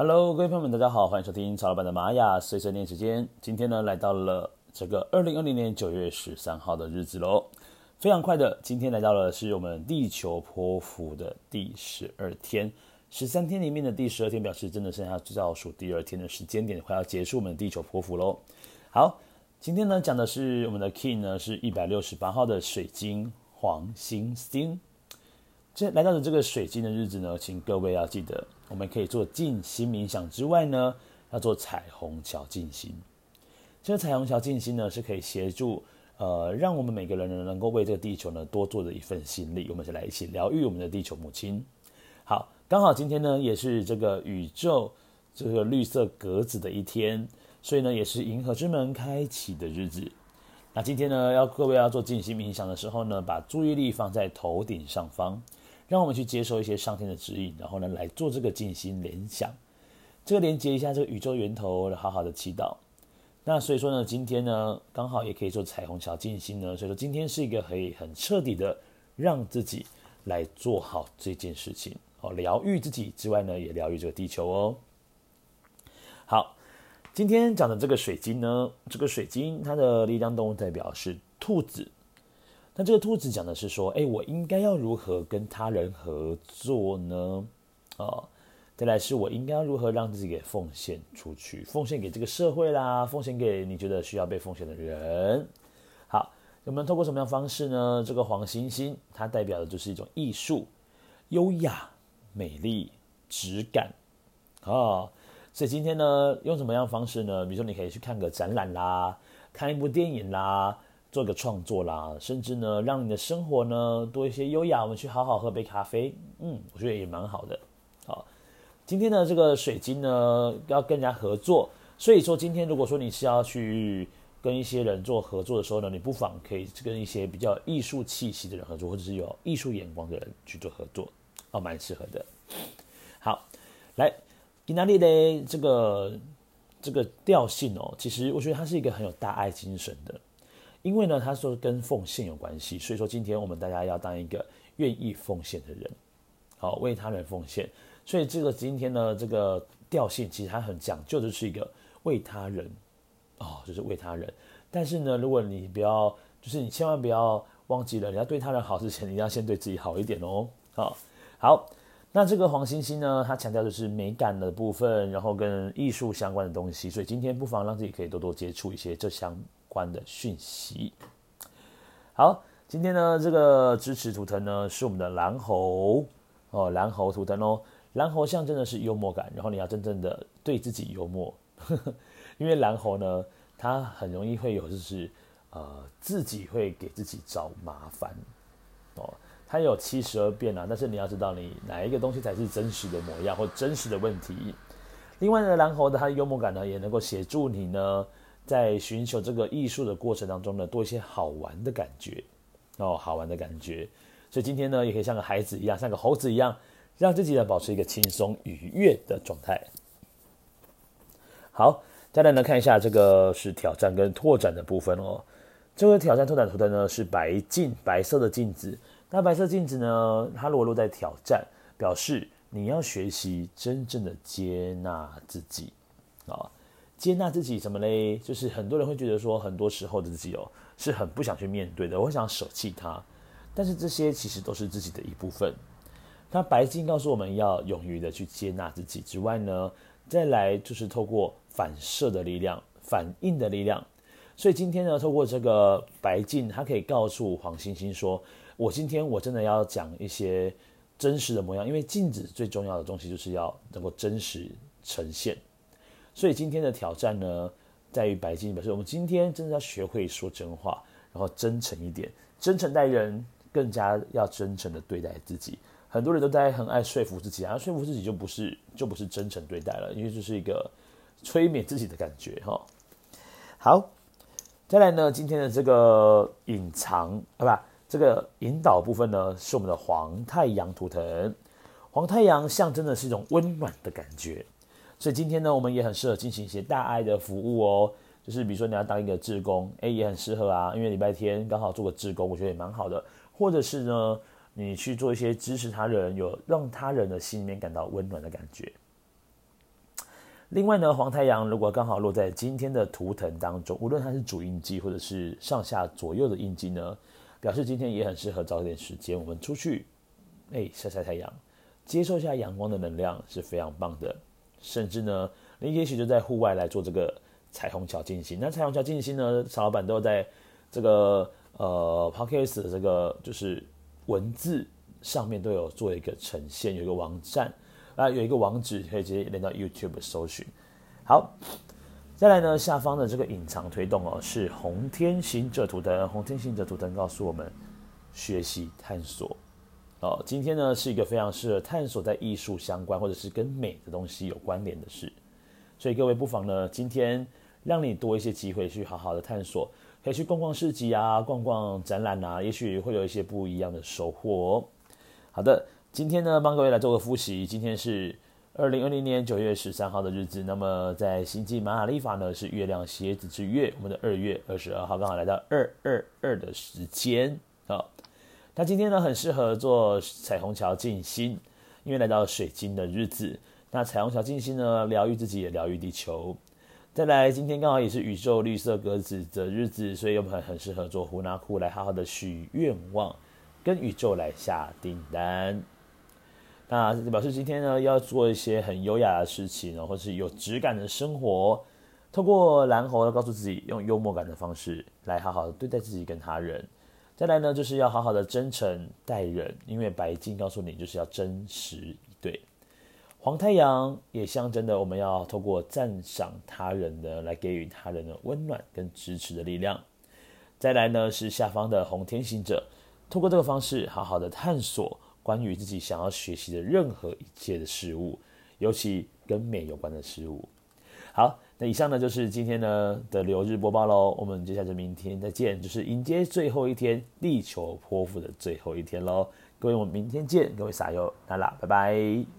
Hello，各位朋友们，大家好，欢迎收听曹老板的玛雅碎碎念时间。今天呢，来到了这个二零二零年九月十三号的日子喽，非常快的，今天来到了是我们地球波符的第十二天，十三天里面的第十二天，表示真的剩下倒数第二天的时间点，快要结束我们的地球波符喽。好，今天呢讲的是我们的 King 呢是一百六十八号的水晶黄星星。这来到了这个水晶的日子呢，请各位要记得。我们可以做静心冥想之外呢，要做彩虹桥静心。这个彩虹桥静心呢，是可以协助呃，让我们每个人呢，能够为这个地球呢多做的一份心力。我们就来一起疗愈我们的地球母亲。好，刚好今天呢，也是这个宇宙这个绿色格子的一天，所以呢，也是银河之门开启的日子。那今天呢，要各位要做静心冥想的时候呢，把注意力放在头顶上方。让我们去接受一些上天的指引，然后呢来做这个静心联想，这个连接一下这个宇宙源头，好好的祈祷。那所以说呢，今天呢刚好也可以做彩虹桥静心呢，所以说今天是一个可以很彻底的让自己来做好这件事情哦，疗愈自己之外呢，也疗愈这个地球哦。好，今天讲的这个水晶呢，这个水晶它的力量动物代表是兔子。那这个兔子讲的是说，哎，我应该要如何跟他人合作呢？哦，再来是我应该要如何让自己给奉献出去，奉献给这个社会啦，奉献给你觉得需要被奉献的人。好，我们透过什么样方式呢？这个黄星星它代表的就是一种艺术、优雅、美丽、质感啊、哦。所以今天呢，用什么样方式呢？比如说，你可以去看个展览啦，看一部电影啦。做个创作啦，甚至呢，让你的生活呢多一些优雅。我们去好好喝杯咖啡，嗯，我觉得也蛮好的。好，今天的这个水晶呢，要跟人家合作，所以说今天如果说你是要去跟一些人做合作的时候呢，你不妨可以跟一些比较艺术气息的人合作，或者是有艺术眼光的人去做合作，哦，蛮适合的。好，来，意大利的这个这个调性哦，其实我觉得它是一个很有大爱精神的。因为呢，他说跟奉献有关系，所以说今天我们大家要当一个愿意奉献的人，好，为他人奉献。所以这个今天呢，这个调性其实它很讲究的是一个为他人，哦，就是为他人。但是呢，如果你不要，就是你千万不要忘记了，你要对他人好之前，你要先对自己好一点哦。好，好，那这个黄星星呢，它强调的是美感的部分，然后跟艺术相关的东西。所以今天不妨让自己可以多多接触一些这项。关的讯息。好，今天呢，这个支持图腾呢是我们的蓝猴哦，蓝猴图腾哦，蓝猴象征的是幽默感，然后你要真正的对自己幽默，因为蓝猴呢，它很容易会有就是呃自己会给自己找麻烦哦，它有七十二变啊，但是你要知道你哪一个东西才是真实的模样或真实的问题。另外呢，蓝猴的它的幽默感呢，也能够协助你呢。在寻求这个艺术的过程当中呢，多一些好玩的感觉哦，好玩的感觉。所以今天呢，也可以像个孩子一样，像个猴子一样，让自己呢保持一个轻松愉悦的状态。好，再来呢看一下这个是挑战跟拓展的部分哦。这个挑战拓展图的呢是白镜，白色的镜子。那白色镜子呢，它如果落在挑战，表示你要学习真正的接纳自己啊。接纳自己什么嘞？就是很多人会觉得说，很多时候的自己哦，是很不想去面对的，我想舍弃它。但是这些其实都是自己的一部分。那白镜告诉我们要勇于的去接纳自己之外呢，再来就是透过反射的力量、反应的力量。所以今天呢，透过这个白镜，它可以告诉黄星星说：我今天我真的要讲一些真实的模样，因为镜子最重要的东西就是要能够真实呈现。所以今天的挑战呢，在于白金表示我们今天真的要学会说真话，然后真诚一点，真诚待人，更加要真诚的对待自己。很多人都在很爱说服自己啊，说服自己就不是就不是真诚对待了，因为这是一个催眠自己的感觉哈。好，再来呢，今天的这个隐藏啊，不，这个引导部分呢，是我们的黄太阳图腾。黄太阳象征的是一种温暖的感觉。所以今天呢，我们也很适合进行一些大爱的服务哦。就是比如说你要当一个志工，诶，也很适合啊。因为礼拜天刚好做个志工，我觉得也蛮好的。或者是呢，你去做一些支持他人，有让他人的心里面感到温暖的感觉。另外呢，黄太阳如果刚好落在今天的图腾当中，无论它是主印记或者是上下左右的印记呢，表示今天也很适合找点时间，我们出去，哎，晒晒太阳，接受一下阳光的能量是非常棒的。甚至呢，你也许就在户外来做这个彩虹桥静心。那彩虹桥静心呢，曹老板都在这个呃 Podcast 的这个就是文字上面都有做一个呈现，有一个网站。啊，有一个网址可以直接连到 YouTube 搜寻。好，再来呢，下方的这个隐藏推动哦，是红天行者图腾。红天行者图腾告诉我们，学习探索哦。今天呢，是一个非常适合探索在艺术相关或者是跟美的东西有关联的事。所以各位不妨呢，今天让你多一些机会去好好的探索，可以去逛逛市集啊，逛逛展览啊，也许会有一些不一样的收获哦。好的。今天呢，帮各位来做个复习。今天是二零二零年九月十三号的日子。那么在星际玛雅历法呢，是月亮蝎子之月，我们的二月二十二号刚好来到二二二的时间啊。那今天呢，很适合做彩虹桥静心，因为来到水晶的日子。那彩虹桥静心呢，疗愈自己也疗愈地球。再来，今天刚好也是宇宙绿色鸽子的日子，所以我们很很适合做胡纳库来好好的许愿望，跟宇宙来下订单。那表示今天呢，要做一些很优雅的事情，或是有质感的生活。透过蓝猴要告诉自己，用幽默感的方式来好好的对待自己跟他人。再来呢，就是要好好的真诚待人，因为白金告诉你，就是要真实以对。黄太阳也象征的，我们要透过赞赏他人的，来给予他人的温暖跟支持的力量。再来呢，是下方的红天行者，透过这个方式，好好的探索。关于自己想要学习的任何一切的事物，尤其跟美有关的事物。好，那以上呢就是今天呢的留日播报喽。我们接下来明天再见，就是迎接最后一天地球泼妇的最后一天喽。各位，我们明天见。各位撒优那拉，拜拜。